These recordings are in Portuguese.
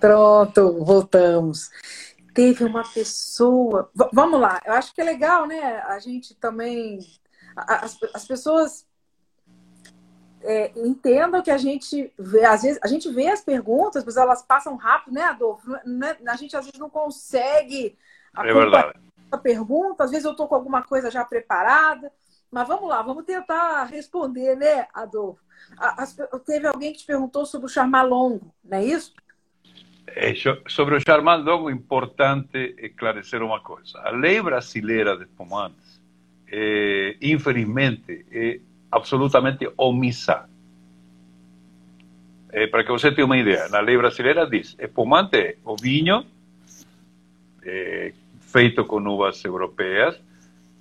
Pronto, voltamos. Teve uma pessoa. V vamos lá, eu acho que é legal, né? A gente também. As, as pessoas é, entendam que a gente vê, às vezes, a gente vê as perguntas, mas elas passam rápido, né, Adolfo? Né? A gente às vezes não consegue é verdade. a pergunta, às vezes eu estou com alguma coisa já preparada, mas vamos lá, vamos tentar responder, né, Adolfo? As, teve alguém que te perguntou sobre o Charmalongo, não é isso? É, sobre o Charmalongo, importante esclarecer uma coisa. A lei brasileira de espumantes, é, infelizmente, é absolutamente omissa. É, para que você tenha uma ideia, na lei brasileira diz: espumante é o vinho é, feito com uvas europeias,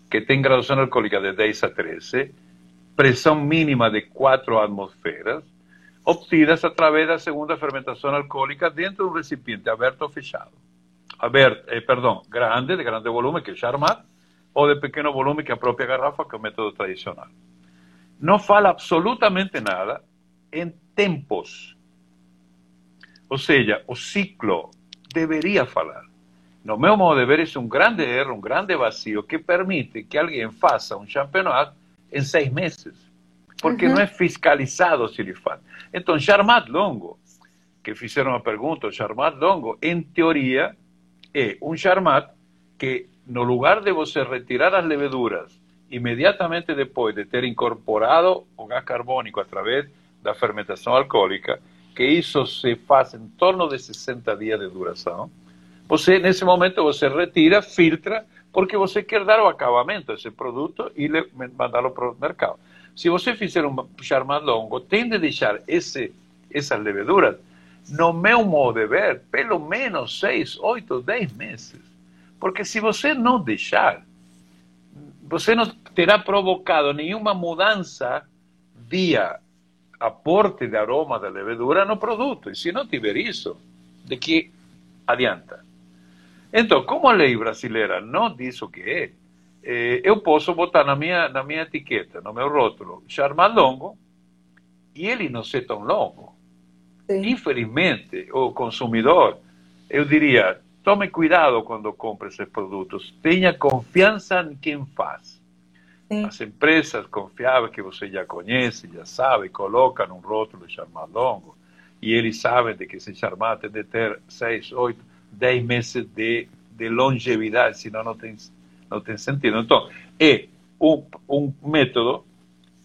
que tem graduação alcoólica de 10 a 13, pressão mínima de 4 atmosferas, obtidas através da segunda fermentação alcoólica dentro de um recipiente aberto ou fechado. Aberto, eh, grande, de grande volume, que é Charmat, ou de pequeno volume, que é a própria garrafa, que é o método tradicional. Não fala absolutamente nada em tempos. Ou seja, o ciclo deveria falar. No meu modo de ver, é um grande erro, um grande vazio que permite que alguém faça um campeonato em seis meses, porque uhum. não é fiscalizado se ele faz. Então, Charmat Longo, que fizeram a pergunta, o Charmat Longo, em teoria, é um Charmat que, no lugar de você retirar as leveduras imediatamente depois de ter incorporado o gás carbônico através da fermentação alcoólica, que isso se faz em torno de 60 dias de duração, você, nesse momento, você retira, filtra, porque você quer dar o acabamento a esse produto e mandá-lo para o mercado. Se você fizer um charmat longo, tem de deixar esse, essas leveduras, no meu modo de ver, pelo menos 6, 8, 10 meses. Porque se você não deixar, você não terá provocado nenhuma mudança via aporte de aroma da levedura no produto. E se não tiver isso, de que adianta? Então, como a lei brasileira não diz o que é, eh, eu posso botar na minha, na minha etiqueta, no meu rótulo, charmat longo, e ele não ser tão longo. Sim. Infelizmente, o consumidor, eu diria, tome cuidado quando compre esses produtos, tenha confiança em quem faz. Sim. As empresas confiáveis que você já conhece, já sabe, colocam um rótulo de charmat longo, e eles sabem de que esse charmat tem de ter seis, oito 10 meses de, de longevidade, senão não tem, não tem sentido. Então, é um, um método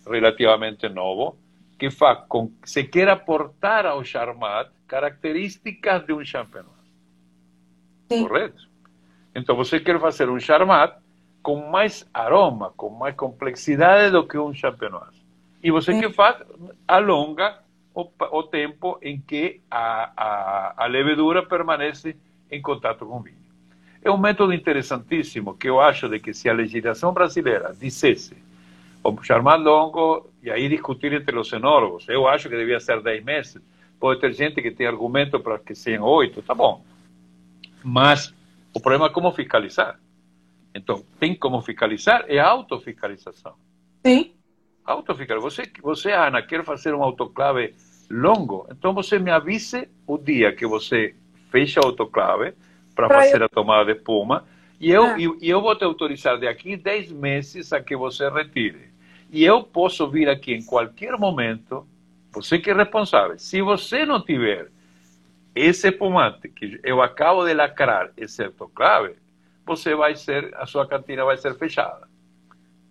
relativamente novo que faz com que se quer aportar ao Charmat características de um champenoise. Correto? Então, você quer fazer um Charmat com mais aroma, com mais complexidade do que um champenoise. E você Sim. que faz, alonga o, o tempo em que a, a, a levedura permanece em contato com o vinho. É um método interessantíssimo que eu acho de que se a legislação brasileira dissesse o chamar longo e aí discutir entre os enólogos, eu acho que devia ser 10 meses, pode ter gente que tem argumento para que sejam 8, tá bom. Mas o problema é como fiscalizar. Então, tem como fiscalizar, é autofiscalização. Sim. Autofiscalização. Você, você, Ana, quer fazer um autoclave longo, então você me avise o dia que você fecha a autoclave para fazer eu... a tomada de espuma e eu, ah. e, e eu vou te autorizar de aqui 10 meses a que você retire. E eu posso vir aqui em qualquer momento, você que é responsável. Se você não tiver esse espumante que eu acabo de lacrar esse autoclave, você vai ser, a sua cantina vai ser fechada.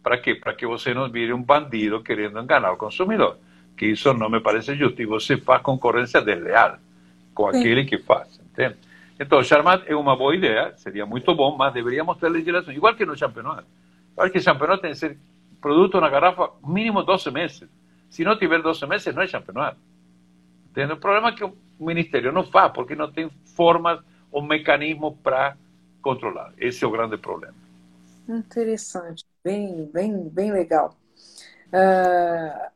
Para quê? Para que você não vire um bandido querendo enganar o consumidor. Que isso não me parece justo. E você faz concorrência desleal com aquele que faz. Entende? Então, Charmat é uma boa ideia, seria muito bom, mas deveríamos ter legislação, igual que no Champenois. Igual que o Champenois tem que ser produto na garrafa mínimo 12 meses. Se não tiver 12 meses, não é Champenois. Entende? O problema é que o Ministério não faz, porque não tem formas ou mecanismos para controlar. Esse é o grande problema. Interessante, bem, bem, bem legal. Uh,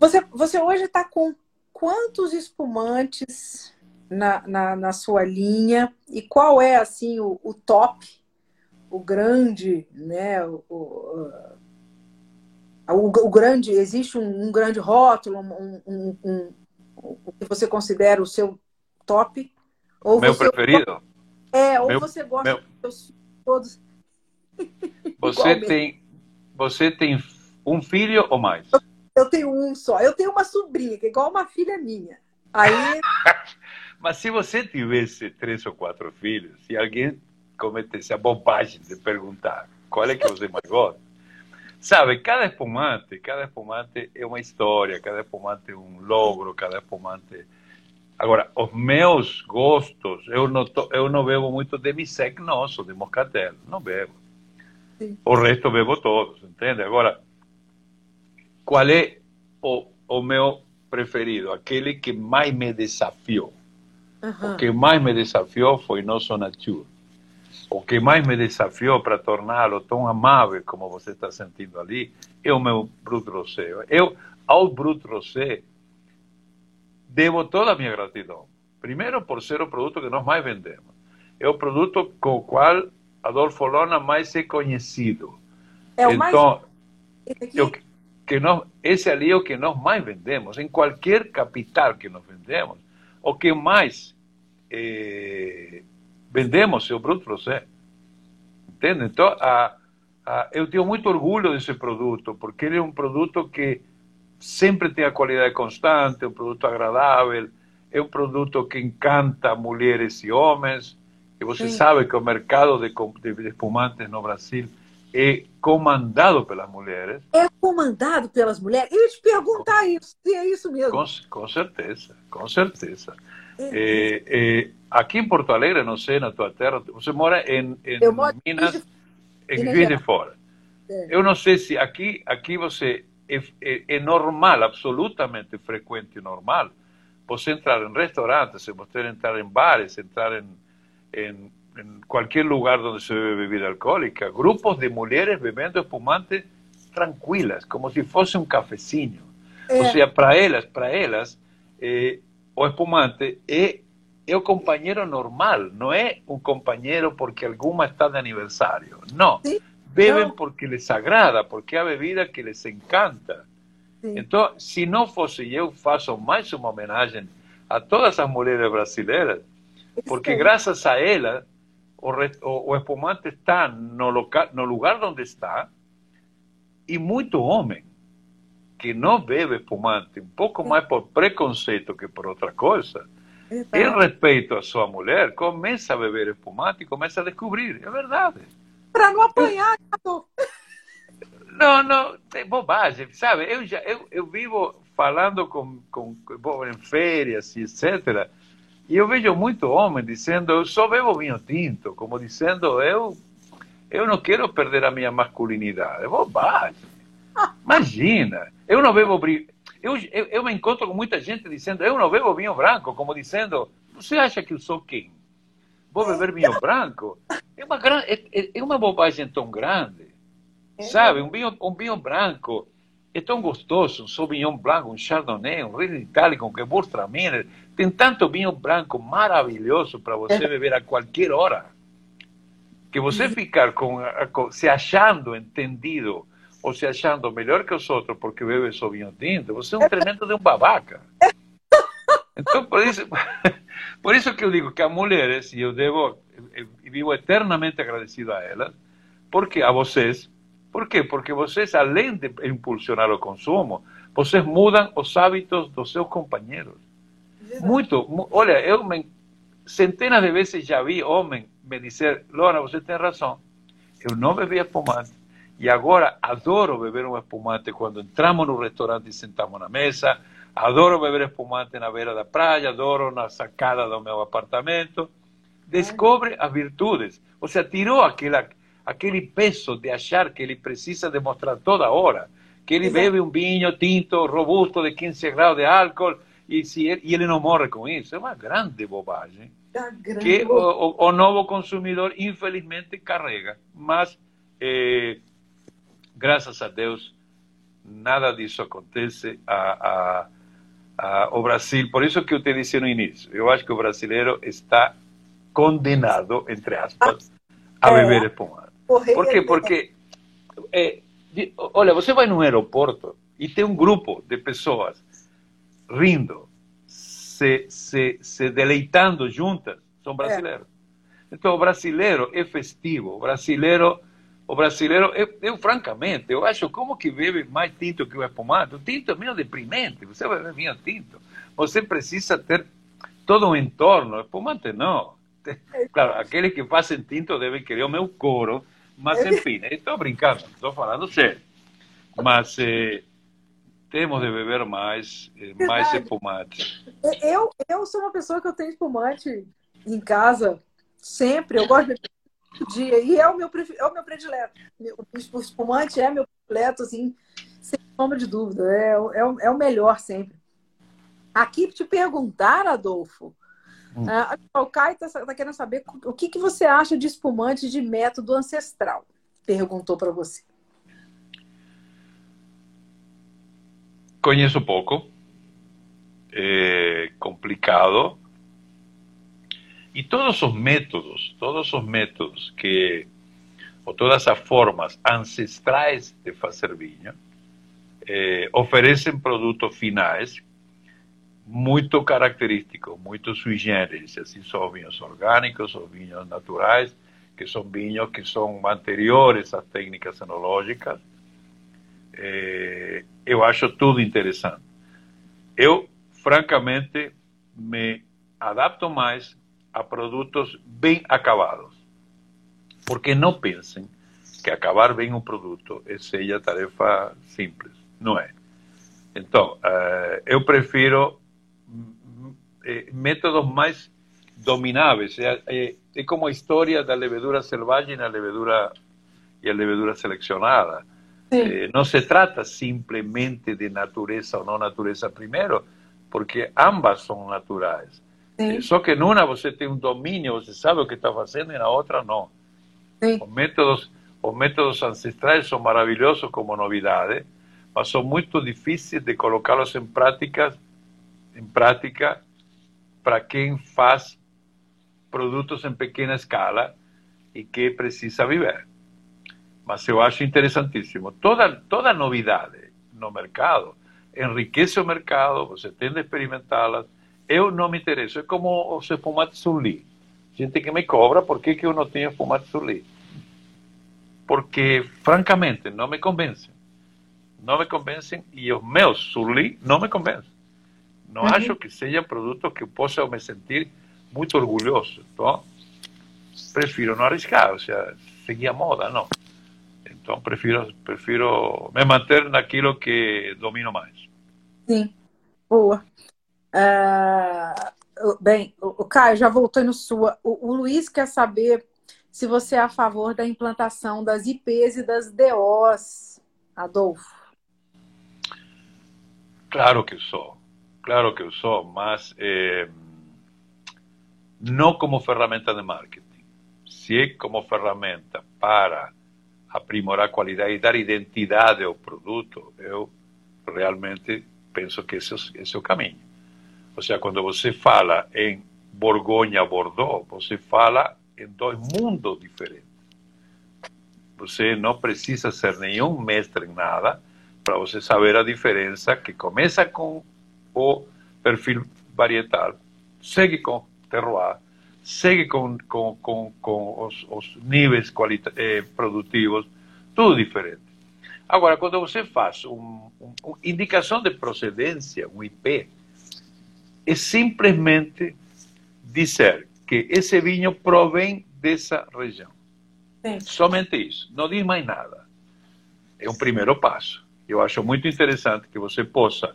você, você hoje está com quantos espumantes na, na, na, sua linha e qual é assim o, o top, o grande, né? O, o, o, grande, existe um, um, grande rótulo, um, um, um, o que você considera o seu top. Ou meu preferido? É, ou meu, você gosta meu... dos todos. Você tem, você tem um filho ou mais? Eu, eu tenho um só. Eu tenho uma sobrinha, que é igual uma filha minha. Aí. Mas se você tivesse três ou quatro filhos, se alguém cometesse a bobagem de perguntar qual é que você mais gosta, sabe, cada espumante, cada espumante é uma história, cada espumante é um logro, cada espumante. Agora, os meus gostos, eu não, to, eu não bebo muito de Misec nosso, de Moscatel, não bebo. Sim. O resto bebo todos, entende? Agora, qual é o, o meu preferido? Aquele que mais me desafiou. Uhum. O que mais me desafiou foi Nosso Nature. O que mais me desafiou para torná-lo tão amável como você está sentindo ali é o meu Brut Rosé. Eu, ao Brut Rosé, devo toda a minha gratidão. Primeiro, por ser o produto que nós mais vendemos. É o produto com o qual Adolfo Lona mais é conhecido. É o então, mais... Eu, que nós, esse ali é o que nós mais vendemos. Em qualquer capital que nós vendemos, o que mais eh, vendemos é o Bruto Rosé. Entende? Então, a, a, eu tenho muito orgulho desse produto, porque ele é um produto que sempre tem a qualidade constante, é um produto agradável, é um produto que encanta mulheres e homens. E você Sim. sabe que o mercado de, de espumantes no Brasil é comandado pelas mulheres. É comandado pelas mulheres? Eu ia te perguntar isso, se é isso mesmo. Com, com certeza, com certeza. É, é, é, aqui em Porto Alegre, não sei, na tua terra, você mora em, em Minas, em Juiz de Fora. É. Eu não sei se aqui, aqui você é, é, é, normal, absolutamente frequente e normal, você entrar em restaurantes, você entrar em bares, entrar em, em en cualquier lugar donde se bebe bebida alcohólica, grupos de mujeres bebiendo espumante tranquilas, como si fuese un cafecinho. Eh. O sea, para ellas, para ellas, eh, o espumante es, es un compañero normal, no es un compañero porque alguna está de aniversario. No, beben porque les agrada, porque hay bebida que les encanta. Entonces, si no fuese yo, faço más una homenaje a todas esas mujeres brasileñas, porque gracias a ellas o, o, espumante está no, local, no lugar donde está e muito homem que não bebe espumante, um pouco mais por preconceito que por outra coisa, em respeito à sua mulher, começa a beber espumante e começa a descobrir. É verdade. Para não apanhar, eu... Não, não, é bobagem, sabe? Eu, já, eu, eu vivo falando com, com, em férias e etc. E eu vejo muito homem dizendo, eu só bebo vinho tinto, como dizendo, eu, eu não quero perder a minha masculinidade. É bobagem. Imagina, eu não bebo... Eu, eu, eu me encontro com muita gente dizendo, eu não bebo vinho branco, como dizendo, você acha que eu sou quem? Vou beber vinho branco? É uma, é, é uma bobagem tão grande, sabe? Um vinho, um vinho branco é tão gostoso, um Sauvignon Blanc, um Chardonnay, um Riesling Itálico, um Gewürztraminer. Tem tanto vinho branco maravilhoso para você beber a qualquer hora. Que você ficar com, com, se achando entendido ou se achando melhor que os outros porque bebe Sauvignon tinto, você é um tremendo de um babaca. Então, por isso, por isso que eu digo que as mulheres, e eu devo, eu vivo eternamente agradecido a elas, porque a vocês, por quê? Porque vocês, além de impulsionar o consumo, vocês mudam os hábitos dos seus companheiros. Muito. Olha, eu centenas de vezes já vi homem me dizer, Lona, você tem razão, eu não bebia espumante. E agora adoro beber um espumante quando entramos no restaurante e sentamos na mesa, adoro beber espumante na beira da praia, adoro na sacada do meu apartamento. Descobre as virtudes. Ou seja, tirou aquela aquele peso de achar que ele precisa demonstrar toda hora que ele bebe um vinho tinto robusto de 15 graus de álcool e, se ele, e ele não morre com isso. É uma grande bobagem grande que o, o, o, novo consumidor, infelizmente, carrega. Mas, eh, graças a Deus, nada disso acontece. A, a, a, o Brasil, por isso que eu te disse no início, eu acho que o brasileiro está condenado, entre aspas, a é. beber espumante. Por quê? Porque, é, olha, você vai num aeroporto e tem um grupo de pessoas rindo, se, se, se deleitando juntas são brasileiros. É. Então, o brasileiro é festivo, o brasileiro, o brasileiro, eu, eu, francamente, eu acho como que bebe mais tinto que o espumante. O tinto é meio deprimente, você vai beber vinho tinto. Você precisa ter todo um entorno, espumante não. Claro, aqueles que fazem tinto devem querer o meu couro, mas enfim, estou brincando, estou falando sério. Mas eh, temos de beber mais, eh, mais espumante. Eu, eu sou uma pessoa que eu tenho espumante em casa sempre. Eu gosto de dia e é o meu é o meu predileto. O espumante é meu predileto, assim, sem sombra de dúvida. É, é, é o melhor sempre. Aqui te perguntar, Adolfo. Hum. Uh, o Caio está tá querendo saber o que, que você acha de espumante de método ancestral. Perguntou para você. Conheço pouco, é complicado. E todos os métodos, todos os métodos que, ou todas as formas ancestrais de fazer vinho, é, oferecem produtos finais muito característicos, muito sui generis. Assim são vinhos orgânicos, os vinhos naturais, que são vinhos que são anteriores às técnicas enológicas é, eu acho tudo interessante. Eu, francamente, me adapto mais a produtos bem acabados. Porque não pensem que acabar bem um produto seja tarefa simples. Não é. Então, uh, eu prefiro eh, métodos domináveis. É, é, é, como a história da levedura selvagem e a levedura, e a levedura selecionada. Eh, no se trata simplemente de naturaleza o no naturaleza primero, porque ambas son naturales. Eh, só que en una você tem un dominio, você sabe o que está haciendo, y en la otra no. Los métodos, los métodos ancestrais son maravillosos como novidades, mas son muy difíciles de colocarlos en práctica, en práctica para quien faz productos en pequeña escala y que precisa vivir. mas eu acho interessantíssimo. Toda, toda novidade no mercado enriquece o mercado, você tem de experimentá-las. Eu não me interesso. É como os espumantes Sully. Gente que me cobra por que, que eu não tenho espumante Sully. Porque, francamente, não me convencem. Não me convencem e os meus Sully não me convencem. Não uhum. acho que sejam produtos que eu possa me sentir muito orgulhoso. Então, prefiro não arriscar, ou seja, seguir a moda, não. Então, prefiro, prefiro me manter naquilo que domino mais. Sim, boa. Uh, bem, o Caio já voltou no sua. O, o, Luiz quer saber se você é a favor da implantação das IPs e das DOs, Adolfo. Claro que sou, claro que eu sou, mas eh, não como ferramenta de marketing. É como ferramenta para aprimorar qualidade e dar identidade ao produto, eu realmente penso que esse, esse é o caminho. Ou seja, quando você fala em Borgonha, Bordeaux, você fala em dois mundos diferentes. Você não precisa ser nenhum mestre em nada para você saber a diferença que começa com o perfil varietal, segue com terroir, segue com, com, com, com os, os níveis eh, produtivos, tudo diferente. Agora, quando você faz uma um, indicação de procedência, um IP, é simplesmente dizer que esse vinho provém dessa região. Sim. Somente isso. Não diz mais nada. É um primeiro passo. Eu acho muito interessante que você possa,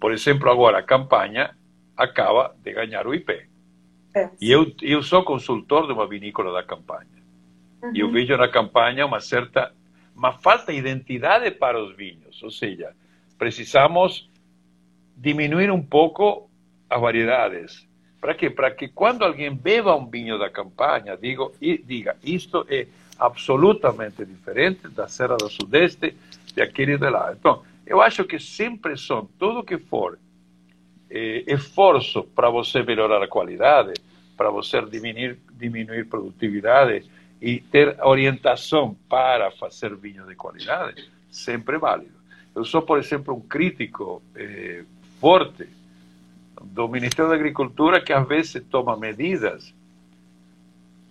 por exemplo, agora a campanha acaba de ganhar o IP. É. E eu, eu sou consultor de uma vinícola da campanha. Uhum. E eu vejo na campanha uma certa uma falta de identidade para os vinhos. Ou seja, precisamos diminuir um pouco as variedades. Para quê? Para que quando alguém beba um vinho da campanha, digo, diga, isto é absolutamente diferente da Serra do Sudeste, de aquele de lá. Então, eu acho que sempre são, tudo que for eh, esforço para você melhorar a qualidade, para você diminuir, diminuir produtividade e ter orientação para fazer vinho de qualidade, sempre válido. Eu sou, por exemplo, um crítico eh, forte do Ministério da Agricultura que às vezes toma medidas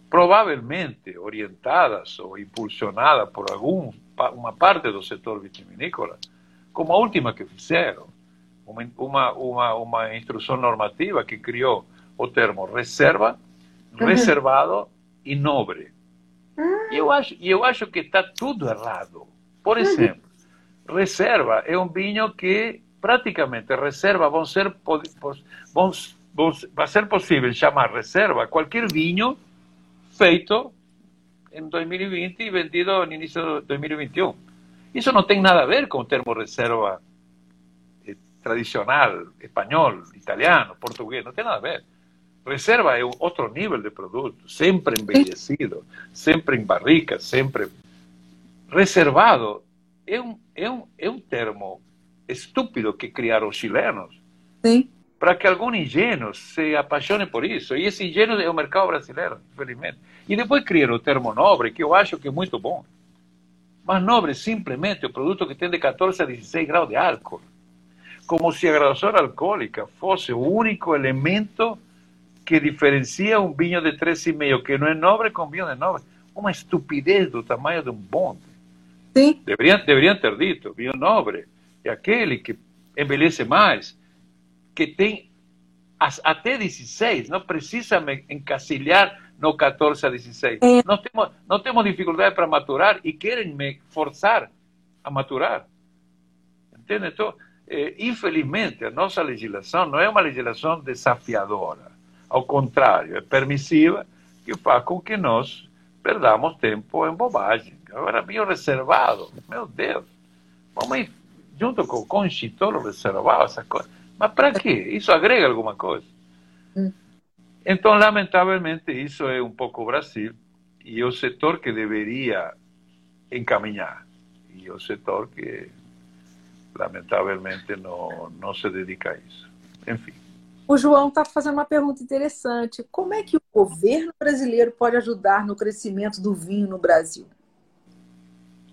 provavelmente orientadas ou impulsionadas por algum, uma parte do setor vitivinícola, como a última que fizeram, uma, uma, uma, instrução normativa que criou o termo reserva, uhum. reservado e nobre. Uhum. E eu acho, eu acho que está tudo errado. Por exemplo, uhum. reserva é um vinho que praticamente reserva vão ser, vão, vão, vai ser possível chamar reserva qualquer vinho feito em 2020 e vendido no início de 2021. Isso não tem nada a ver com o termo reserva eh, tradicional, espanhol, italiano, português, não tem nada a ver. Reserva é outro nível de produto, sempre envelhecido, sempre em barrica, sempre reservado. É um, é um, é um termo estúpido que criaram os chilenos. Para que algum ingênuo se apaixone por isso. E esse ingênuo é o mercado brasileiro, infelizmente. E depois criaram o termo nobre, que eu acho que é muito bom. Mas nobre simplesmente é o produto que tem de 14 a 16 graus de álcool. Como se a graduação alcoólica fosse o único elemento que diferencia um vinho de 3,5 que não é nobre com vinho de nobre. Uma estupidez do tamanho de um bonde. Sim. Deveriam, deveriam ter dito, vinho nobre é aquele que envelhece mais, que tem até 16, não precisa me encasilhar no 14 a 16. É. Não, temos, não temos dificuldade para maturar e querem me forçar a maturar. Entende? Então, é, infelizmente, a nossa legislação não é uma legislação desafiadora. Ao contrário, é permissiva que faz com que nós perdamos tempo em bobagem. Agora, vinho reservado, meu Deus, vamos junto com o conchitolo reservado, essas coisas. Mas para quê? Isso agrega alguma coisa? Hum. Então, lamentavelmente, isso é um pouco o Brasil e o setor que deveria encaminhar e o setor que, lamentavelmente, não, não se dedica a isso. Enfim. O João está fazendo uma pergunta interessante. Como é que o governo brasileiro pode ajudar no crescimento do vinho no Brasil?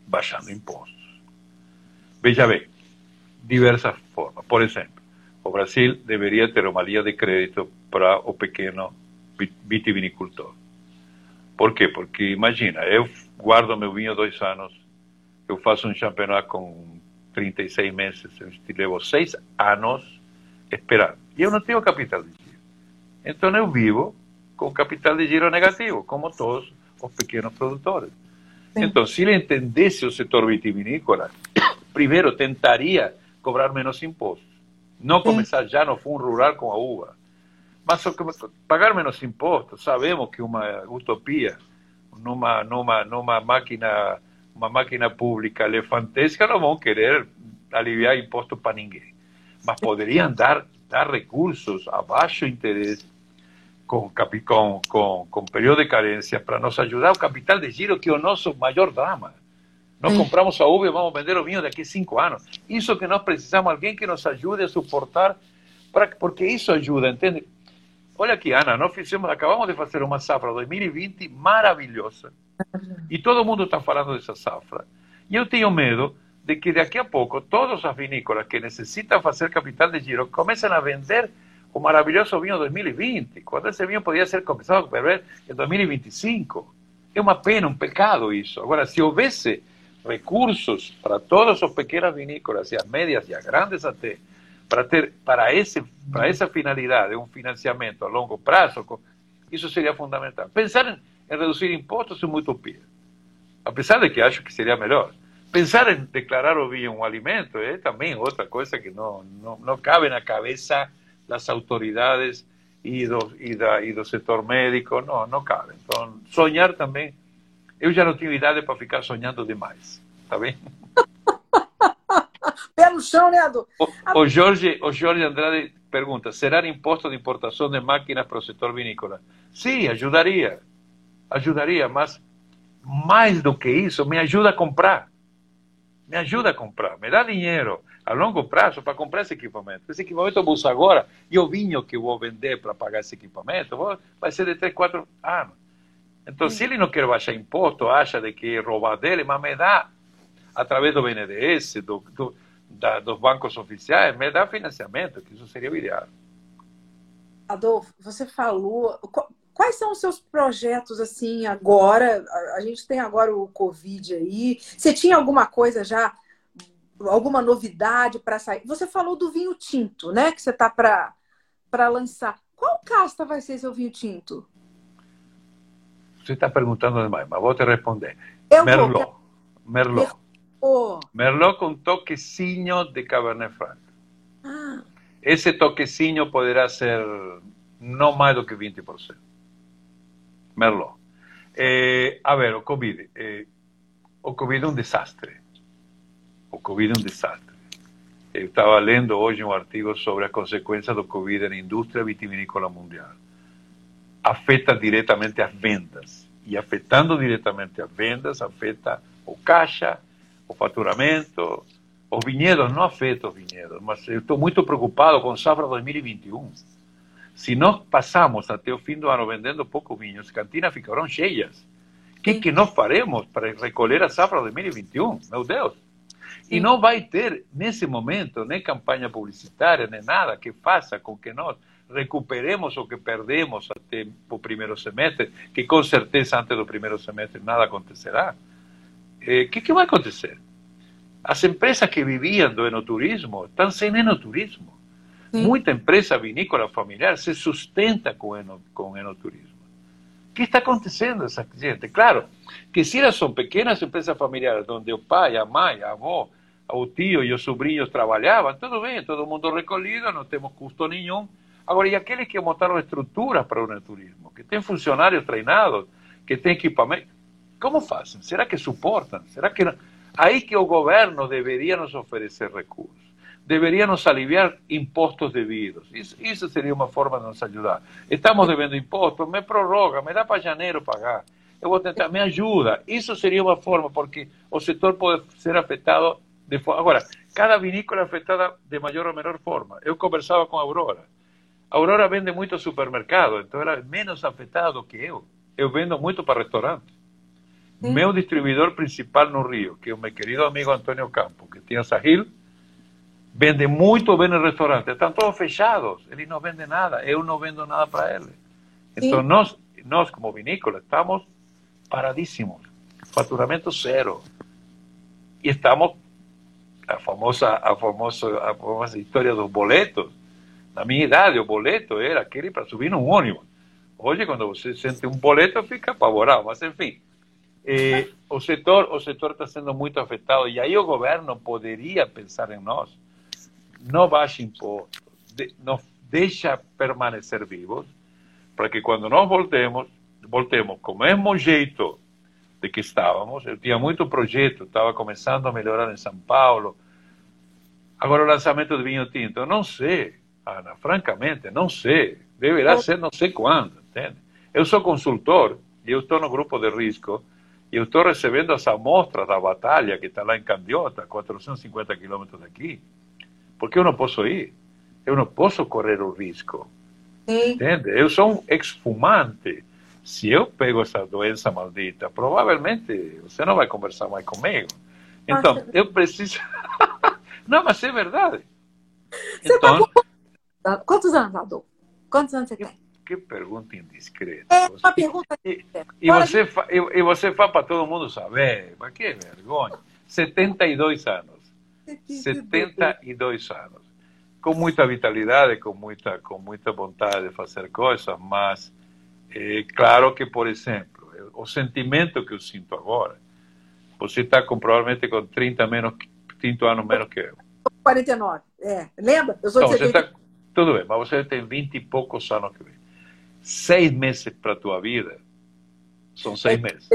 Baixando impostos. Veja bem, diversas formas. Por exemplo, o Brasil deveria ter uma linha de crédito para o pequeno vitivinicultor. Por quê? Porque imagina, eu guardo meu vinho dois anos, eu faço um championnat com 36 meses, eu levo seis anos esperando. E eu não tenho capital de giro. Então eu vivo com capital de giro negativo, como todos os pequenos produtores. Sim. Então, se ele entendesse o setor vitivinícola, primeiro tentaria cobrar menos impostos. Não começar já no fundo rural com a uva. Mas pagar menos impostos, sabemos que uma utopia, numa, numa, numa máquina uma máquina pública elefantesca, não vão querer aliviar imposto para ninguém. Mas poderiam dar, dar recursos a baixo interesse, com, com, com, com período de carência, para nos ajudar o capital de giro, que é o nosso maior Nós compramos a e vamos vender o vinho daqui a cinco anos. Isso que nós precisamos, alguém que nos ajude a suportar, pra, porque isso ajuda, entende? Olha aqui, Ana, nós fizemos, acabamos de fazer uma safra 2020 maravilhosa. E todo mundo está falando dessa safra. E eu tenho medo de que daqui a pouco todas as vinícolas que necessitam fazer capital de giro comecem a vender o maravilhoso vinho 2020, quando esse vinho podia ser começado a beber em 2025. É uma pena, um pecado isso. Agora, se houvesse recursos para todas as pequenas vinícolas, e as médias e as grandes para ter para esse para essa finalidade um financiamento a longo prazo, isso seria fundamental. Pensar em, em reduzir impostos é uma utopia, apesar de que acho que seria melhor. Pensar em declarar o vinho um alimento é também outra coisa que não, não, não cabe na cabeça das autoridades e do, e, da, e do médico, não, não cabe. Então, sonhar também eu já não tenho idade para ficar sonhando demais. Tá bem? Pé no chão, né, Adu? O, o, Jorge, o Jorge Andrade pergunta: será imposto de importação de máquinas para o setor vinícola? Sim, ajudaria. Ajudaria, mas mais do que isso, me ajuda a comprar. Me ajuda a comprar, me dá dinheiro a longo prazo para comprar esse equipamento. Esse equipamento eu vou usar agora e o vinho que eu vou vender para pagar esse equipamento vai ser de 3, 4 anos. Então, se ele não quer baixar imposto, acha de que roubar dele, mas me dá, através do BNDES, do, do, da, dos bancos oficiais, me dá financiamento, que isso seria o ideal. Adolfo, você falou. Quais são os seus projetos assim agora? A gente tem agora o Covid aí. Você tinha alguma coisa já, alguma novidade para sair? Você falou do vinho tinto, né? Que você está para lançar. Qual casta vai ser seu vinho tinto? Você está perguntando demais, mas vou te responder. Eu Merlot. Vou... Merlot. Merlot. Merlot com toquezinho de Cabernet Franc. Ah. Esse toquezinho poderá ser não mais do que 20%. Merlot. Eh, a ver, o Covid. Eh, o Covid é um desastre. O Covid é um desastre. Eu estava lendo hoje um artigo sobre as consequências do Covid na indústria vitivinícola mundial. Afeta diretamente as vendas. E afetando diretamente as vendas, afeta o caixa, o faturamento. Os vinhedos não afetam os vinhedos, mas eu estou muito preocupado com safra 2021 se nós passamos até o fim do ano vendendo pouco vinho, as cantinas ficarão cheias. O que, que nós faremos para recolher a safra de 2021? Meu Deus! E não vai ter, nesse momento, nem campanha publicitária, nem nada que faça com que nós recuperemos o que perdemos até o primeiro semestre, que com certeza antes do primeiro semestre nada acontecerá. O eh, que, que vai acontecer? As empresas que viviam do enoturismo estão sem enoturismo. Muita empresa vinícola familiar se sustenta com, eno, com enoturismo. O que está acontecendo essa gente? Claro, que se elas são pequenas empresas familiares, onde o pai, a mãe, a avó, o tio e os sobrinhos trabalhavam, tudo bem, todo mundo recolhido, não temos custo nenhum. Agora, e aqueles que montaram estruturas para o enoturismo, que têm funcionários treinados, que têm equipamento, como fazem? Será que suportam? Será que não? Aí que o governo deveria nos oferecer recursos deveria nos aliviar impostos devidos. Isso, isso, seria uma forma de nos ajudar. Estamos devendo impostos, me prorroga, me dá para janeiro pagar. Eu vou tentar, me ajuda. Isso seria uma forma, porque o setor pode ser afetado de forma. Agora, cada vinícola é afetada de maior ou menor forma. Eu conversava com a Aurora. Aurora vende muito supermercado, então ela é menos afetada do que eu. Eu vendo muito para restaurantes. Meu distribuidor principal no Rio, que é o meu querido amigo Antônio Campo, que tinha Sahil, vende muito bem no restaurante, estão todos fechados, eles não vendem nada, eu não vendo nada para eles. Então, nós, nós como vinícola, estamos paradíssimos, faturamento zero. E estamos, a famosa, a famosa, a famosa história dos boletos, na minha idade, o boleto era aquele para subir num ônibus. Hoje, quando você sente um boleto, fica apavorado, mas enfim. Eh, o setor o setor está sendo muito afetado e aí o governo poderia pensar em nós não baixa impostos, de, nos deixa permanecer vivos, para que quando nós voltemos, voltemos com o mesmo jeito de que estávamos. Eu tinha muito projeto, estava começando a melhorar em São Paulo. Agora o lançamento do vinho tinto, eu não sei, Ana, francamente, não sei. Deverá ser não sei quando, entende? Eu sou consultor e eu estou no grupo de risco e eu estou recebendo as amostras da batalha que está lá em Candiota, 450 quilômetros daqui porque eu não posso ir, eu não posso correr o risco. Sim. Entende? Eu sou um exfumante. Se eu pego essa doença maldita, provavelmente você não vai conversar mais comigo. Então, eu preciso. não, mas é verdade. Você então... tá. Quantos anos, Adolfo? Quantos anos você tem? Que pergunta indiscreta. É uma pergunta. E, e você, fa... e, e você fala para todo mundo saber. Mas que vergonha. 72 anos. 72 anos. Com muita vitalidade, com muita, com muita vontade de fazer coisas, mas é claro que, por exemplo, o sentimento que eu sinto agora, você está com, provavelmente com 30, menos, 30 anos menos que eu. 49, é. Lembra? Eu sou então, tá, Tudo bem, mas você tem 20 e poucos anos que vem. Seis meses para a tua vida são seis meses.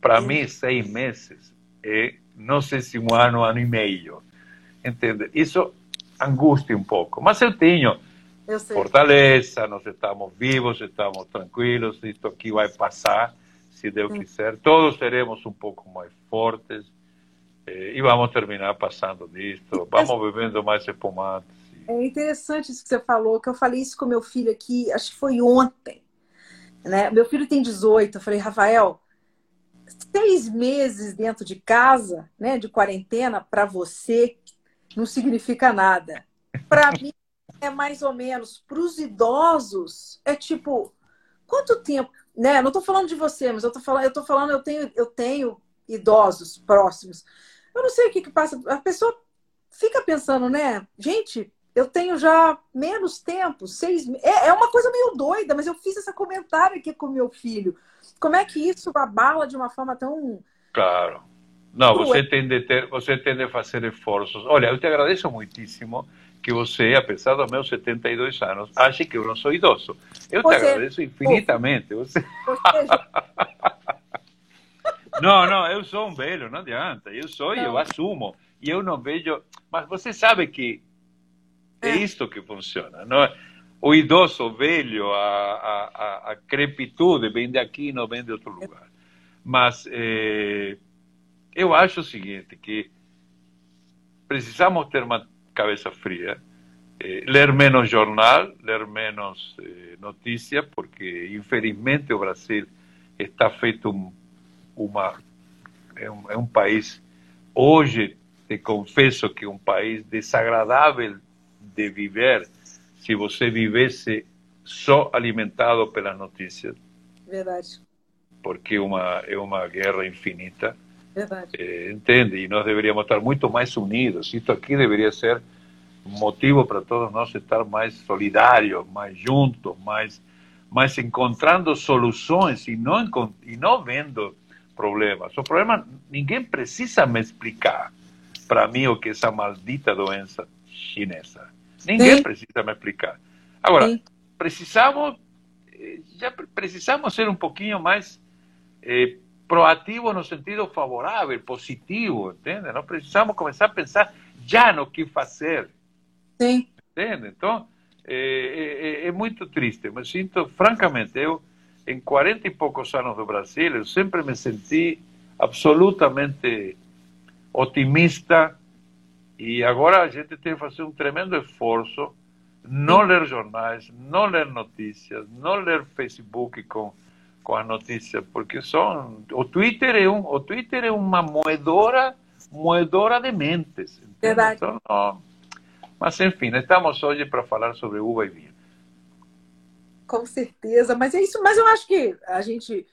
Para mim, seis meses é não sei se um ano, ano e meio. Entende? Isso angustia um pouco. Mas eu tenho eu fortaleza, nós estamos vivos, estamos tranquilos, isto aqui vai passar, se Deus Sim. quiser. Todos seremos um pouco mais fortes eh, e vamos terminar passando disto. Vamos vivendo mais espumantes. É interessante isso que você falou, que eu falei isso com meu filho aqui, acho que foi ontem. Né? Meu filho tem 18, eu falei, Rafael, seis meses dentro de casa, né, de quarentena, para você, não significa nada. Para mim, é mais ou menos para os idosos, é tipo, quanto tempo, né? Não estou falando de você, mas eu estou falando, eu tô falando, eu tenho, eu tenho idosos próximos. Eu não sei o que, que passa. A pessoa fica pensando, né? Gente, eu tenho já menos tempo, seis é, é uma coisa meio doida, mas eu fiz esse comentário aqui com meu filho. Como é que isso abala de uma forma tão. Claro. Não, você tem de ter, você tem de fazer esforços. Olha, eu te agradeço muitíssimo que você, apesar dos meus 72 anos, ache que eu não sou idoso. Eu você, te agradeço infinitamente. Você... não, não, eu sou um velho, não adianta. Eu sou e eu assumo. E eu não vejo. Mas você sabe que é, é isto que funciona. Não é? O idoso, o velho, a, a, a crepitude vem daqui, não vem de outro lugar. Mas eh, eu acho o seguinte, que precisamos ter uma cabeça fria, eh, ler menos jornal, ler menos eh, notícia, porque infelizmente o Brasil está feito um, uma é um, é um país hoje te confesso que é um país desagradável de viver se você vivesse só alimentado pelas notícias. Verdade. Porque é uma, é uma guerra infinita. Verdade. É, entende? E nós deveríamos estar muito mais unidos. Isso aqui deveria ser motivo para todos nós estar mais solidários, mais juntos, mais, mais encontrando soluções e não, e não vendo problemas. O problema, ninguém precisa me explicar para mim o que é essa maldita doença chinesa. Ninguém Sim. precisa me explicar. Agora, Sim. precisamos eh, já precisamos ser um pouquinho mais eh, proativos no sentido favorável, positivo, entende? Nós precisamos começar a pensar já no que fazer. Sim. Entende? Então, é, é, é muito triste. Me sinto, francamente, eu, em 40 e poucos anos do Brasil, eu sempre me senti absolutamente otimista e agora a gente tem que fazer um tremendo esforço, não ler jornais, não ler notícias, não ler Facebook com com as notícias, porque são o Twitter é um o Twitter é uma moedora moedora de mentes. Verdade. Então, não, mas enfim, estamos hoje para falar sobre uva e vinho. Com certeza, mas é isso. Mas eu acho que a gente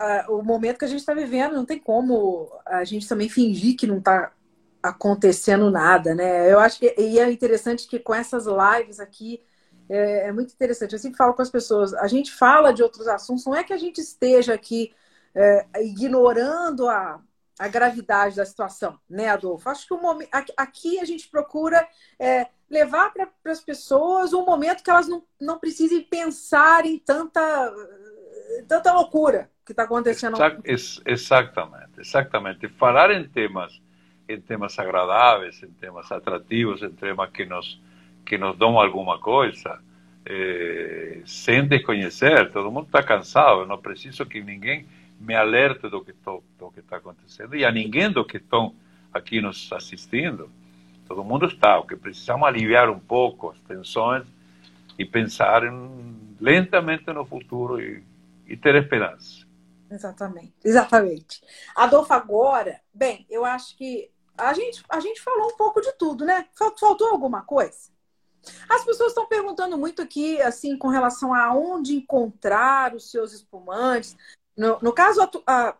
uh, o momento que a gente está vivendo não tem como a gente também fingir que não está acontecendo nada, né? Eu acho que e é interessante que com essas lives aqui é, é, muito interessante. Eu sempre falo com as pessoas, a gente fala de outros assuntos, não é que a gente esteja aqui é, ignorando a, a gravidade da situação, né, Adolfo? Acho que o momento, aqui a gente procura é, levar para as pessoas um momento que elas não, não precisem pensar em tanta, tanta loucura que está acontecendo. Ex exatamente, exatamente. Falar em temas em temas agradáveis, em temas atrativos, em temas que nos, que nos dão alguma coisa, eh, sem desconhecer. Todo mundo está cansado, eu não preciso que ninguém me alerte do que está acontecendo e a ninguém do que estão aqui nos assistindo. Todo mundo está. O que precisamos aliviar um pouco as tensões e pensar em, lentamente no futuro e, e ter esperança. Exatamente, exatamente. Adolfo, agora, bem, eu acho que a gente, a gente falou um pouco de tudo, né? Faltou alguma coisa? As pessoas estão perguntando muito aqui, assim, com relação a onde encontrar os seus espumantes. No, no caso,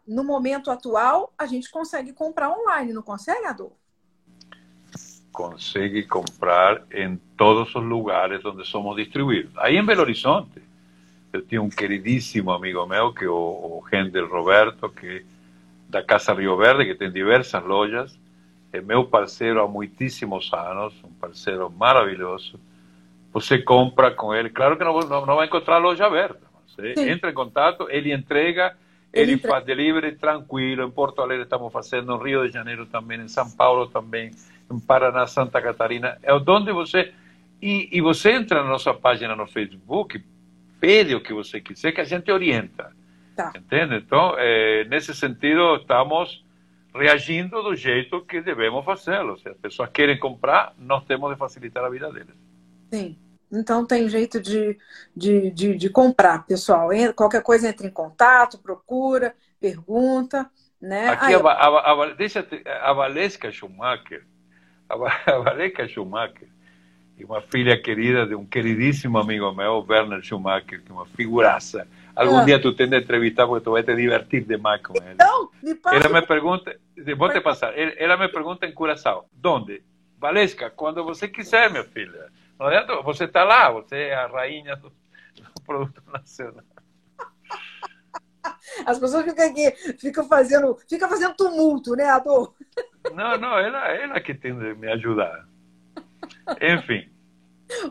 no momento atual, a gente consegue comprar online, não consegue, Adolfo? Consegue comprar em todos os lugares onde somos distribuídos. Aí em Belo Horizonte, eu tinha um queridíssimo amigo meu, que é o, o Hendel Roberto, que da Casa Rio Verde, que tem diversas lojas, é meu parceiro há muitíssimos anos, um parceiro maravilhoso. Você compra com ele, claro que não, não, não vai encontrar loja aberta. Você Sim. entra em contato, ele entrega, ele, ele entre... faz delivery tranquilo. Em Porto Alegre estamos fazendo, no Rio de Janeiro também, em São Paulo também, em Paraná, Santa Catarina. É onde você. E, e você entra na nossa página no Facebook, pede o que você quiser, que a gente orienta. Tá. Entende? Então, é, nesse sentido, estamos reagindo do jeito que devemos fazê-lo. Se as pessoas querem comprar, nós temos de facilitar a vida deles. Sim. Então tem jeito de, de, de, de comprar, pessoal. Qualquer coisa entra em contato, procura, pergunta. Né? Aqui a, a, a, deixa, a Valesca Schumacher, a, a Valesca Schumacher, e uma filha querida de um queridíssimo amigo meu, Werner Schumacher, que é uma figuraça. Algum ah. dia tu tens de entrevistar porque tu vai te divertir demais com ele. Não, me passa. Ela me pergunta, vou te passar, ela me pergunta em Curaçao, onde? Valesca, quando você quiser, minha filha. Não adianta, você está lá, você é a rainha do, do produto nacional. As pessoas ficam aqui, ficam fazendo, ficam fazendo tumulto, né, Ador? Não, não, ela, ela que tem de me ajudar. Enfim.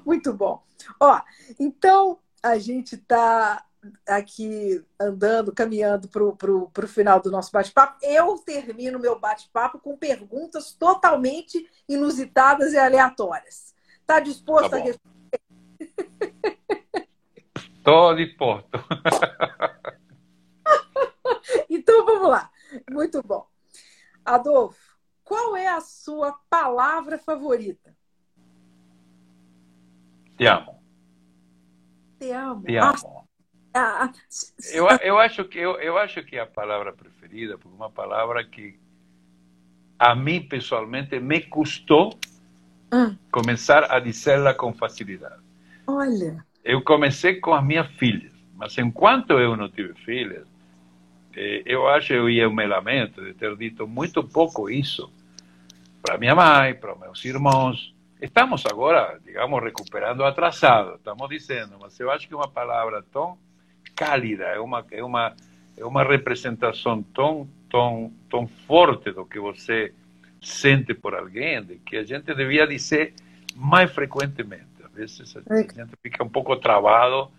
Muito bom. Ó, então a gente está aqui andando, caminhando para o final do nosso bate-papo. Eu termino meu bate-papo com perguntas totalmente inusitadas e aleatórias. Está disposto tá a responder? Estou disposto. então vamos lá. Muito bom. Adolfo, qual é a sua palavra favorita? Te amo. Te amo. Te amo. Ah, ah, eu, eu, acho que, eu, eu acho que a palavra preferida, porque uma palavra que a mim pessoalmente me custou ah. começar a dizê-la com facilidade. Olha. Eu comecei com as minhas filhas, mas enquanto eu não tive filhas, eh, eu acho que eu me lamento de ter dito muito pouco isso para minha mãe, para meus irmãos. Estamos agora, digamos, recuperando atrasado, estamos dizendo, mas eu acho que uma palavra tão cálida, é uma, é uma, é uma representação tão, tão, tão forte do que você sente por alguém, de que a gente devia dizer mais frequentemente. Às vezes a gente fica um pouco travado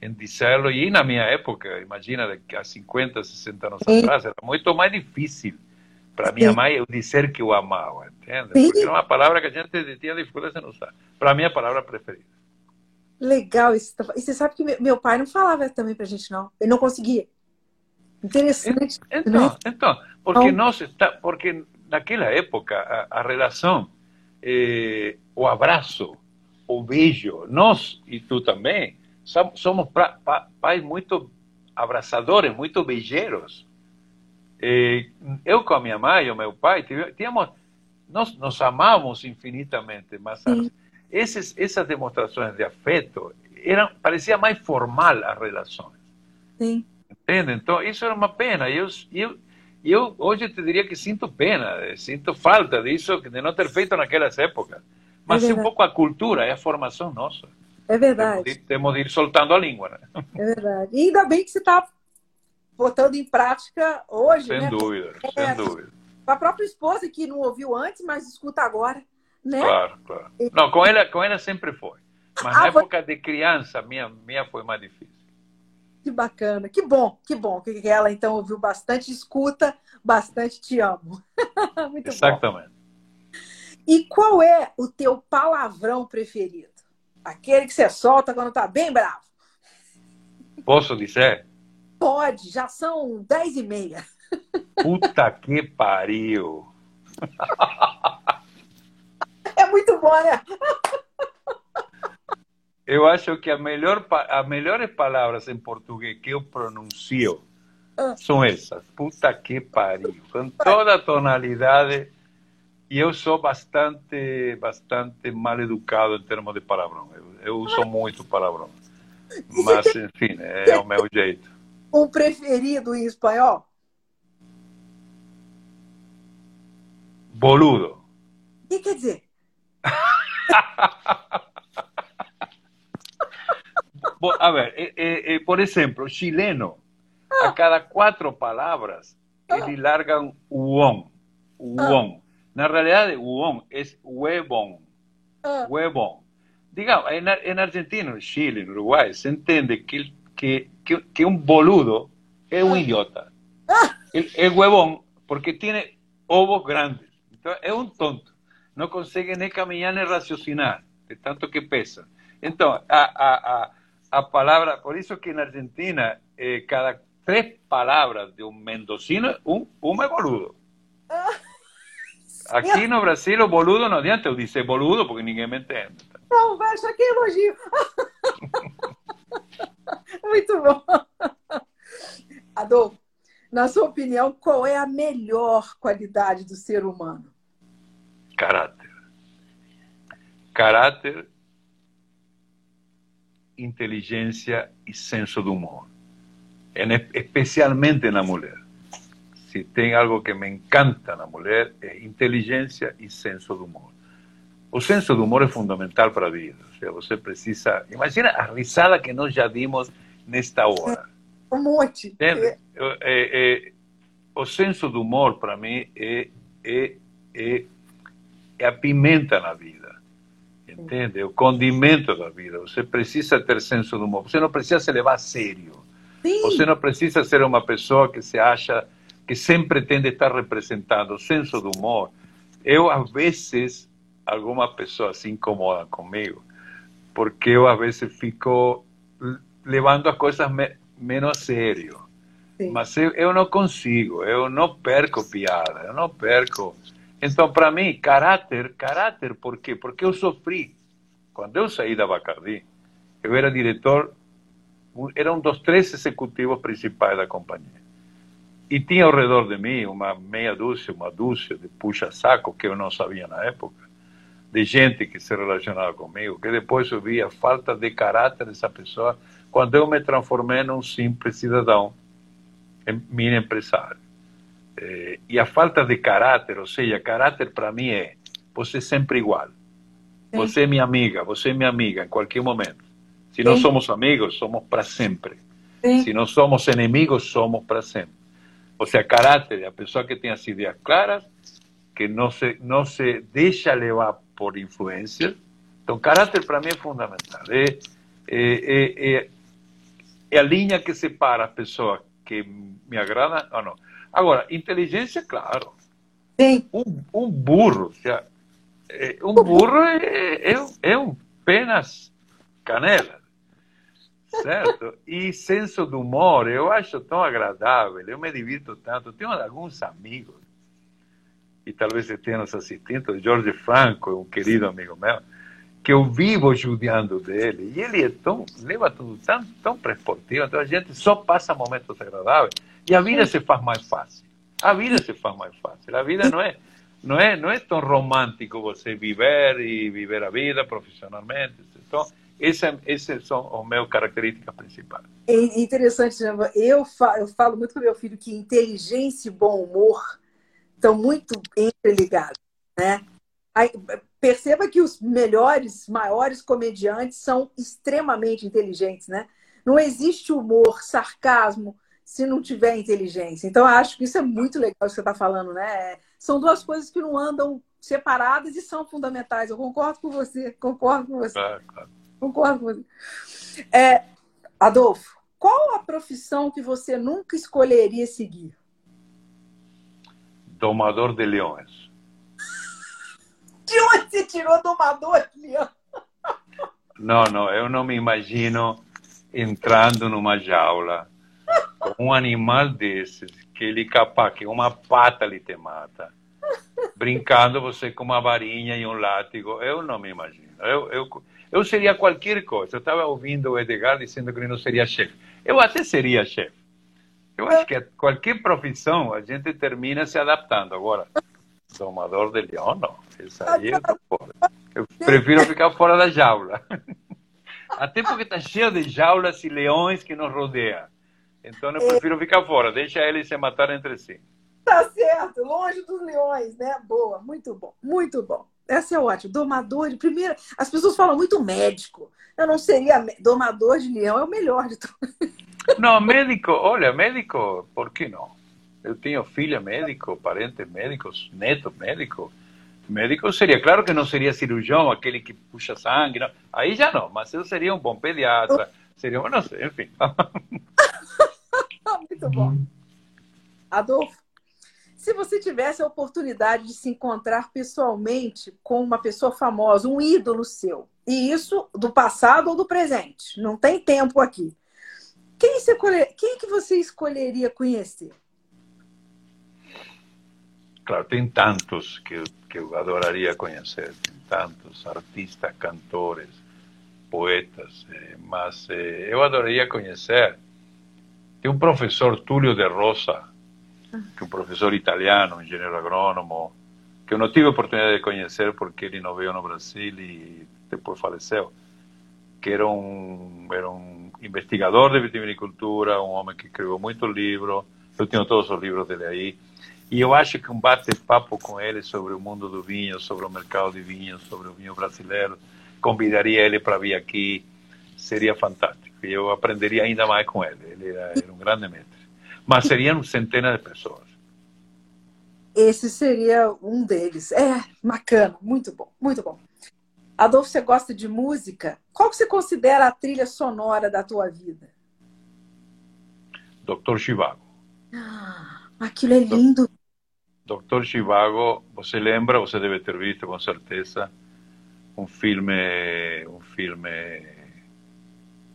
em dizê-lo, e na minha época, imagina, há 50, 60 anos Sim. atrás, era muito mais difícil para minha mãe eu dizer que eu amava, entende? Porque era uma palavra que a gente tinha dificuldade em usar. Para mim, a palavra preferida. Legal isso. Tá e você sabe que meu pai não falava também pra gente, não. Ele não conseguia. Interessante. Então, né? então porque então, nós está, porque naquela época a, a relação, eh, o abraço, o beijo, nós e tu também somos pra, pa, pais muito abraçadores, muito beijeiros. Eh, eu com a minha mãe e o meu pai tínhamos, nós nos amávamos infinitamente, mas esses, essas demonstrações de afeto eram, parecia mais formal as relações. Sim. Entende? Então, isso era uma pena. Eu, eu, eu hoje te diria que sinto pena, sinto falta disso, de não ter feito naquelas épocas. Mas é, um pouco a cultura, é a formação nossa. É verdade. Temos de, temos de ir soltando a língua. Né? É verdade. E ainda bem que você está botando em prática hoje. Sem né? dúvida, é, sem dúvida. A própria esposa que não ouviu antes, mas escuta agora. Né? Claro, claro. Não, com ela, com ela sempre foi. Mas ah, na época de criança, minha, minha foi mais difícil. Que bacana, que bom, que bom que ela então ouviu bastante, escuta bastante, te amo. Muito Exatamente. Bom. E qual é o teu palavrão preferido? Aquele que você solta quando tá bem bravo. Posso dizer? Pode, já são dez e meia. Puta que pariu. Muito bom, né? Eu acho que a melhor, as melhores palavras em português que eu pronuncio ah. são essas. Puta que pariu. Com toda a tonalidade. E eu sou bastante, bastante mal educado em termos de palavrão. Eu, eu uso muito palavrão. Mas, enfim, é o meu jeito. Um preferido em espanhol? Boludo. O que quer dizer? A ver, eh, eh, eh, por ejemplo, chileno, a ah. cada cuatro palabras, ah. ele larga un uón. Uón. Ah. Na realidad, uón es huevón. Huevón. Digamos, en, en Argentina, en Chile, en Uruguay, se entiende que, que, que, un boludo es un idiota. El, el huevón, porque tiene ovos grandes. Entonces, es un tonto no consiguen ni caminar ni raciocinar, de tanto que pesan. Entonces, a, a, a, a palabra, por eso que en Argentina, eh, cada tres palabras de un mendocino, un, un es boludo. Aqui no Brasil, o boludo não adianta eu dizer boludo, porque ninguém me entende. Não, vai que é elogio. Muito bom. Adolfo, na sua opinião, qual é a melhor qualidade do ser humano? Caráter. caráter, inteligência e senso do humor. Especialmente na mulher. Se tem algo que me encanta na mulher, é inteligência e senso do humor. O senso do humor é fundamental para a vida. Ou seja, você precisa. Imagina a risada que nós já dimos nesta hora. Um monte. É, é, é, o senso do humor, para mim, é, é, é, é a pimenta na vida. Entende? É o condimento da vida. Você precisa ter senso do humor. Você não precisa se levar a sério. Sim. Você não precisa ser uma pessoa que se acha que sempre tem de estar representando. O senso do humor. Eu, às vezes, alguma pessoa se incomoda comigo, porque eu, às vezes, fico levando as coisas me menos a sério. Sim. Mas eu, eu não consigo, eu não perco piada, eu não perco. Então, para mim, caráter, caráter, por quê? Porque eu sofri. Quando eu saí da Bacardi, eu era diretor, era um dos três executivos principais da companhia. E tinha ao redor de mim uma meia dúzia, uma dúzia de puxa-saco que eu não sabia na época, de gente que se relacionava comigo, que depois eu via a falta de caráter dessa pessoa quando eu me transformei num simples cidadão, mini empresário. Eh, e a falta de caráter, ou seja, caráter para mim é você sempre igual. Sim. Você é minha amiga, você é minha amiga em qualquer momento. Se não somos amigos, somos para sempre. Sim. Se não somos inimigos, somos para sempre. Ou seja, caráter a pessoa que tem as ideias claras, que não se, não se deixa levar por influências. Então, caráter para mim é fundamental. É, é, é, é a linha que separa a pessoa que me agrada ou não. Agora, inteligência, claro. Sim. Um, um burro, é, um burro é, é, é um penas canela, certo? E senso do humor, eu acho tão agradável, eu me divirto tanto. Tenho alguns amigos, e talvez você tenha nos assistindo, Jorge Franco, um querido amigo meu, que eu vivo judiando dele. E ele é tão, leva tudo tão, tão para esportivo, então a gente só passa momentos agradáveis e a vida se faz mais fácil. A vida se faz mais fácil. A vida não é, não é, não é tão romântico você viver e viver a vida profissionalmente. Então, essas, essas são as minhas características principais. É interessante, eu falo, eu falo muito com meu filho que inteligência e bom humor estão muito entreligados, né? Aí, perceba que os melhores, maiores comediantes são extremamente inteligentes, né? Não existe humor, sarcasmo se não tiver inteligência. Então, acho que isso é muito legal que você está falando, né? São duas coisas que não andam separadas e são fundamentais. Eu concordo com você, concordo com você. Claro, claro. Concordo com você. É, Adolfo, qual a profissão que você nunca escolheria seguir? Domador de leões. De onde você tirou domador de leão? Não, não, eu não me imagino entrando numa jaula um animal desses, que ele capaz que uma pata lhe te mata, brincando você com uma varinha e um látigo, eu não me imagino. Eu, eu, eu seria qualquer coisa. Eu estava ouvindo o Edgar dizendo que ele não seria chefe. Eu até seria chefe. Eu acho que qualquer profissão a gente termina se adaptando. Agora, domador de leão, não. Isso aí eu Eu prefiro ficar fora da jaula. Até porque está cheio de jaulas e leões que nos rodeiam. Então eu prefiro ficar fora, deixa eles se matar entre si. Tá certo, longe dos leões, né? Boa, muito bom, muito bom. Essa é ótima. Domador de primeira. As pessoas falam muito médico. Eu não seria domador de leão, é o melhor de tudo. Não, médico, olha, médico, por que não? Eu tenho filha médico, parentes médicos, neto médico. Médico seria, claro que não seria cirurgião, aquele que puxa sangue, não. aí já não, mas eu seria um bom pediatra, seria, não sei, enfim. Muito bom. Adolfo, se você tivesse a oportunidade de se encontrar pessoalmente com uma pessoa famosa, um ídolo seu, e isso do passado ou do presente, não tem tempo aqui. Quem, você, quem que você escolheria conhecer? Claro, tem tantos que, eu, que eu adoraria conhecer, tem tantos artistas, cantores, poetas, eh, mas eh, eu adoraria conhecer. Tem um professor, Túlio de Rosa, que é um professor italiano, engenheiro agrônomo, que que eu não tive a oportunidade de conhecer porque ele não veio no Brasil e depois faleceu, que era um, era um investigador de vitivinicultura, um homem que escreveu muito livro, eu tenho todos os livros dele aí, e eu acho que um bate-papo com ele sobre o mundo do vinho, sobre o mercado de vinho, sobre o vinho brasileiro, convidaria ele para vir aqui, seria fantástico. E eu aprenderia ainda mais com ele. Ele era, era um grande mestre. Mas seriam centenas de pessoas. Esse seria um deles. É, bacana, muito bom, muito bom. Adolfo, você gosta de música? Qual que você considera a trilha sonora da tua vida? Doutor Chivago. Ah, aquilo é lindo. Doutor Chivago, você lembra, você deve ter visto com certeza, um filme, um filme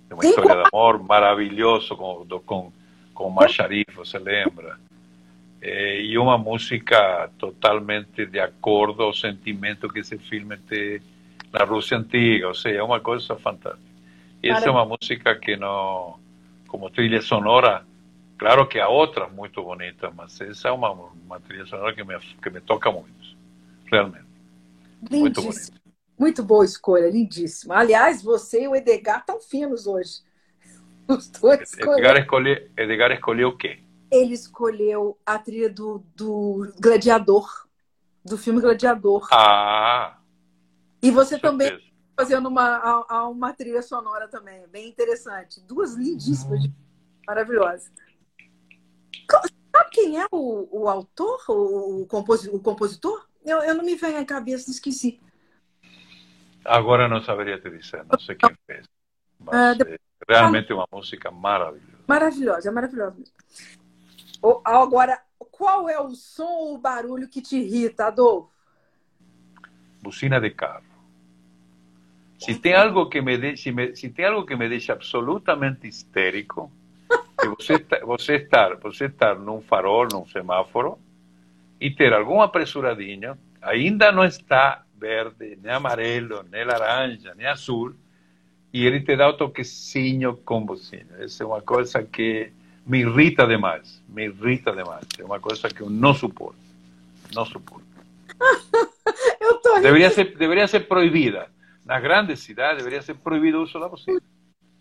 de uma história de amor maravilhoso com, com, com Macharif, você lembra? Eh, e uma música totalmente de acordo ao sentimento que esse filme tem na Rússia antiga, ou seja, é uma coisa fantástica. E essa é uma música que não, como trilha sonora, claro que há outras muito bonitas, mas essa é uma, uma trilha sonora que me, que me toca muito, realmente. Lindíssimo. Muito bonita. Muito boa escolha, lindíssima. Aliás, você e o Edgar estão finos hoje. Os dois Edgar escolheu, Edgar escolheu o quê? Ele escolheu a trilha do, do Gladiador, do filme Gladiador. Ah! E você também certeza. fazendo uma, a, uma trilha sonora também, bem interessante. Duas lindíssimas, hum. maravilhosas. Sabe quem é o, o autor, o, o compositor? Eu, eu não me venho à cabeça, esqueci. Agora não saberia te dizer, não sei quem fez. Mas é, realmente uma música maravilhosa. Maravilhosa, é maravilhosa. Agora, qual é o som ou o barulho que te irrita, Adolfo? Buzina de carro. Se tem algo que me, de, se, me, se tem algo que me deixa absolutamente histérico, é você, você estar, você estar num farol, num semáforo e ter algum apressuradinho, ainda não está verde, nem amarelo, nem laranja, nem azul, e ele te dá o toquezinho com buzina. Essa é uma coisa que me irrita demais, me irrita demais. É uma coisa que eu não suporto, não suporto. eu tô deveria ser, deveria ser proibida. Nas grandes cidades deveria ser proibido o uso da buzina.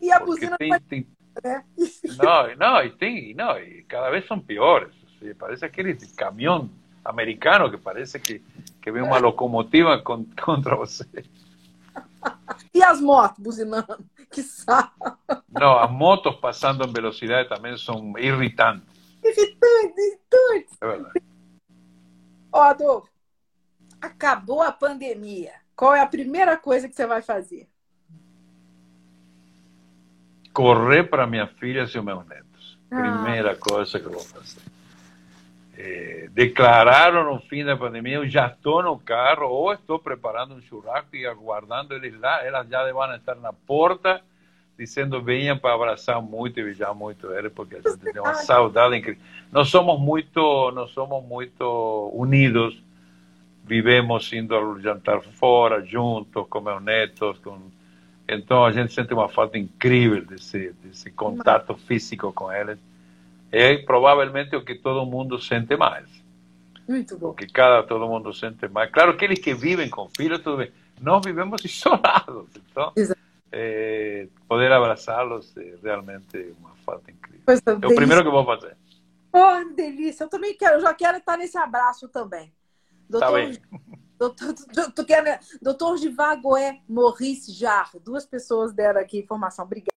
E a buzina tem, tem... Né? Não, não, e tem, não, e cada vez são piores. Parece aquele caminhão americano que parece que, que vem uma locomotiva contra você. E as motos buzinando? Que saco. Não, as motos passando em velocidade também são irritantes. Irritantes, irritantes. É verdade. Ó, Adolfo, acabou a pandemia. Qual é a primeira coisa que você vai fazer? Correr para minha filha e meus netos. Ah. Primeira coisa que eu vou fazer. É, declararam no fim da pandemia, eu já estou no carro ou estou preparando um churrasco e aguardando eles lá, elas já vão estar na porta dizendo venham para abraçar muito e beijar muito eles, porque a gente tem uma saudade incrível. Nós somos muito, nós somos muito unidos, vivemos indo ao jantar fora, juntos, com meus netos, com... então a gente sente uma falta incrível desse, desse contato físico com eles é provavelmente o que todo mundo sente mais. Muito bom. O que cada todo mundo sente mais. Claro, aqueles que vivem com filhos, tudo bem. Nós vivemos isolados. Então, é, poder abraçá-los é realmente uma falta incrível. É o primeiro que vou fazer. Oh, delícia. Eu também quero, eu já quero estar nesse abraço também. Doutor, tá bem. Doutor, doutor, doutor Givagoé Maurice Jar. Duas pessoas deram aqui informação. Obrigada.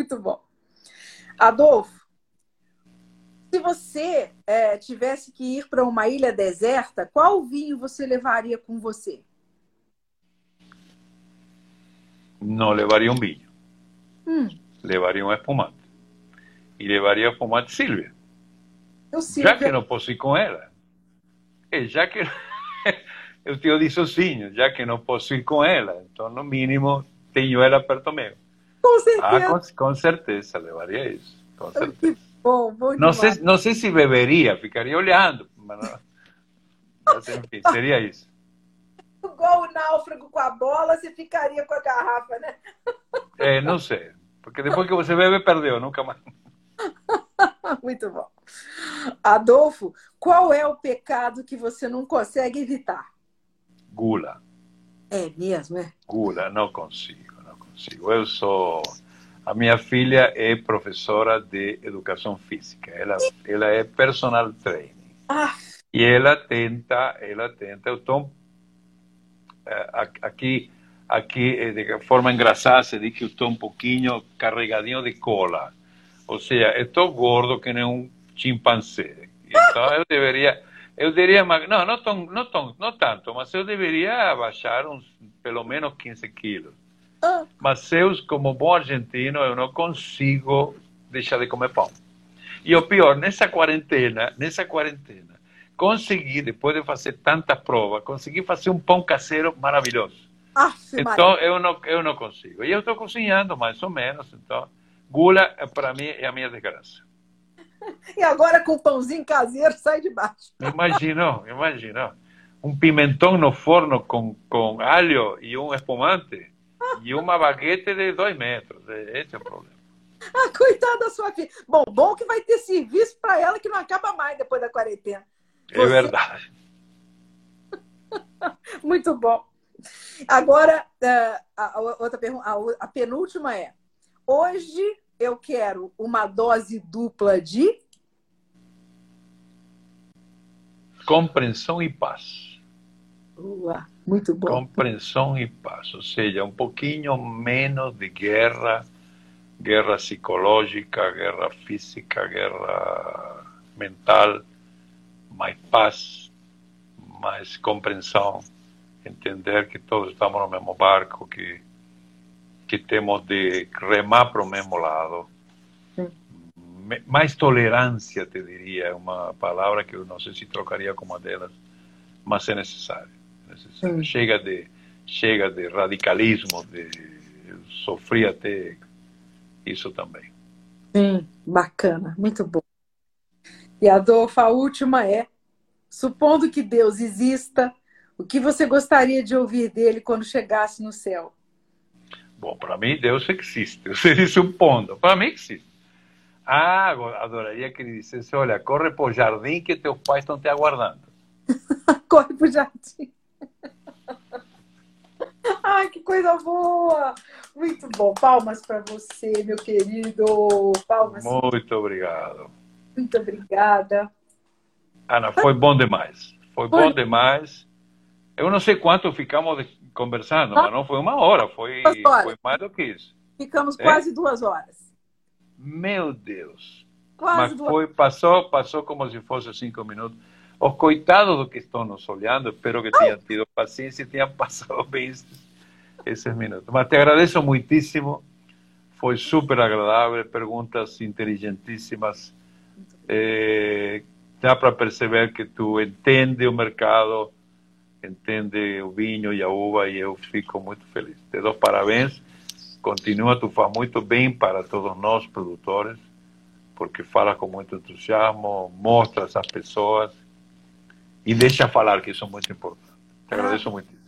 Muito bom. Adolfo, se você é, tivesse que ir para uma ilha deserta, qual vinho você levaria com você? Não levaria um vinho. Hum. Levaria um espumante. E levaria espumante Silvia. Já que não posso ir com ela. E já que eu tenho dissocinho, já que não posso ir com ela, então no mínimo tenho ela perto meu. Com certeza. Ah, com, com certeza, levaria isso. Com certeza. Que bom, bom não, sei, não sei se beberia, ficaria olhando. Mas, mas enfim, seria isso. Igual o náufrago com a bola, você ficaria com a garrafa, né? É, não sei. Porque depois que você bebe, perdeu, nunca mais. Muito bom. Adolfo, qual é o pecado que você não consegue evitar? Gula. É mesmo, é? Gula, não consigo, consigo. Eu sou. A minha filha é professora de educação física. Ela, ela é personal trainer. Ah, E ela tenta, ela tenta. Eu estou aqui, aqui eh, de forma engraçada se diz que eu estou um pouquinho carregadinho de cola. Ou seja, estou gordo que nem um chimpanzé. Então eu deveria, eu diria, não, não, tão, não, tão, não tanto, mas eu deveria baixar uns pelo menos 15 quilos. Ah, Mas eu, como bom argentino, eu não consigo deixar de comer pão. E o pior, nessa quarentena, nessa quarentena, consegui, depois de fazer tanta prova, consegui fazer um pão caseiro maravilhoso. Maria. Então, eu não, eu não consigo. E eu estou cozinhando, mais ou menos. Então, gula, eh, para mim, é a minha desgraça. E agora com o pãozinho caseiro, sai de baixo. Imagina, imagina. Um pimentão no forno com, com alho e um espumante e uma baguete de dois metros. Esse é o problema. Ah, coitada da sua filha. Bom, bom que vai ter serviço para ela que não acaba mais depois da quarentena. É Você- verdade. Muito bom. Agora, eh, a, outra pergunta, a, penúltima é: hoje eu quero uma dose dupla de. Compreensão e paz. Ua, muito bom. Compreensão e paz. Ou seja, um pouquinho menos de guerra, guerra psicológica, guerra física, guerra mental, mais paz, mais compreensão, entender que todos estamos no mesmo barco, que, que temos de remar para o mesmo lado. Sim. Mais tolerância, te diria, é uma palavra que eu não sei se trocaria com uma delas, mas é necessário. Sim. Chega de chega de radicalismo, de eu sofri até isso também. Sim, bacana, muito bom. E Adolfo, a última é: supondo que Deus exista, o que você gostaria de ouvir dele quando chegasse no céu? Bom, para mim Deus existe. Disse um ponto. Para mim existe. Ah, adoraria que ele dissesse, olha, corre para o jardim que teus pais estão te aguardando. Corre pro jardim. Ai, que coisa boa! Muito bom. Palmas para você, meu querido. Palmas. Muito obrigado. Muito obrigada. Ana, foi bom demais. Foi bom Foi. demais. Eu não sei quanto ficamos conversando, mas não foi uma hora, foi, foi mais do que isso. Ficamos É? quase duas horas. Meu Deus. Quase Mas duas foi, passou, passou como se fosse cinco minutos. Os coitados do que estão nos olhando, espero que tenham tido paciência e tenham passado bem esses, minutos. Mas te agradeço muitíssimo. Foi super agradável, perguntas inteligentíssimas. Eh, dá para perceber que tu entende o mercado, entende o vinho e a uva, e eu fico muito feliz. Te dou parabéns. Continua, tu faz muito bem para todos nós, produtores porque fala com muito entusiasmo, mostra essas pessoas e deixa falar, que isso é muito importante. Te agradeço muito.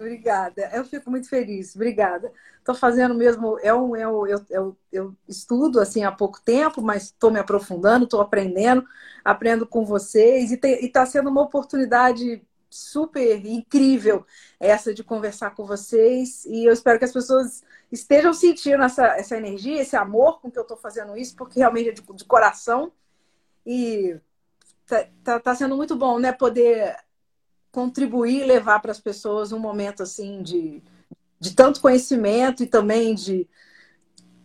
Obrigada, eu fico muito feliz, obrigada. Estou fazendo mesmo, é um, é um, eu, eu, eu estudo assim há pouco tempo, mas estou me aprofundando, estou aprendendo, aprendo com vocês e está sendo uma oportunidade super incrível essa de conversar com vocês e eu espero que as pessoas estejam sentindo essa, essa energia, esse amor com que eu estou fazendo isso, porque realmente é de, de coração e tá, tá, tá sendo muito bom, né? Poder contribuir e levar para as pessoas um momento assim de, de tanto conhecimento e também de,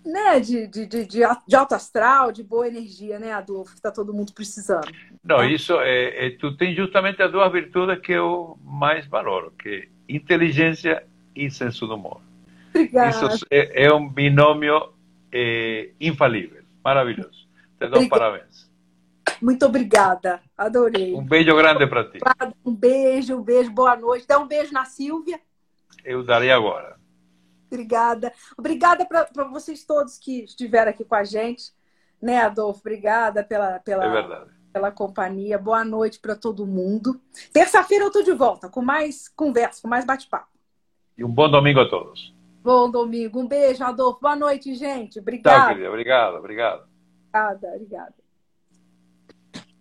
né, de, de, de, de alto astral, de boa energia, né, Adolfo, que está todo mundo precisando. Não, isso é, é, tu tem justamente as duas virtudes que eu mais valoro, que inteligência e senso do humor. Obrigada. Isso é, é um binômio é, infalível, maravilhoso. Te dou Obrigada. parabéns. Muito obrigada, adorei. Um beijo grande para ti. Um beijo, um beijo, boa noite. Dá um beijo na Silvia. Eu darei agora. Obrigada. Obrigada para vocês todos que estiveram aqui com a gente. Né, Adolfo? Obrigada pela, pela, É verdade. pela companhia. Boa noite para todo mundo. Terça-feira eu estou de volta com mais conversa, com mais bate-papo. E um bom domingo a todos. Bom domingo. Um beijo, Adolfo. Boa noite, gente. Tchau, Obrigada. querida. Obrigado, obrigado. Obrigada, obrigada.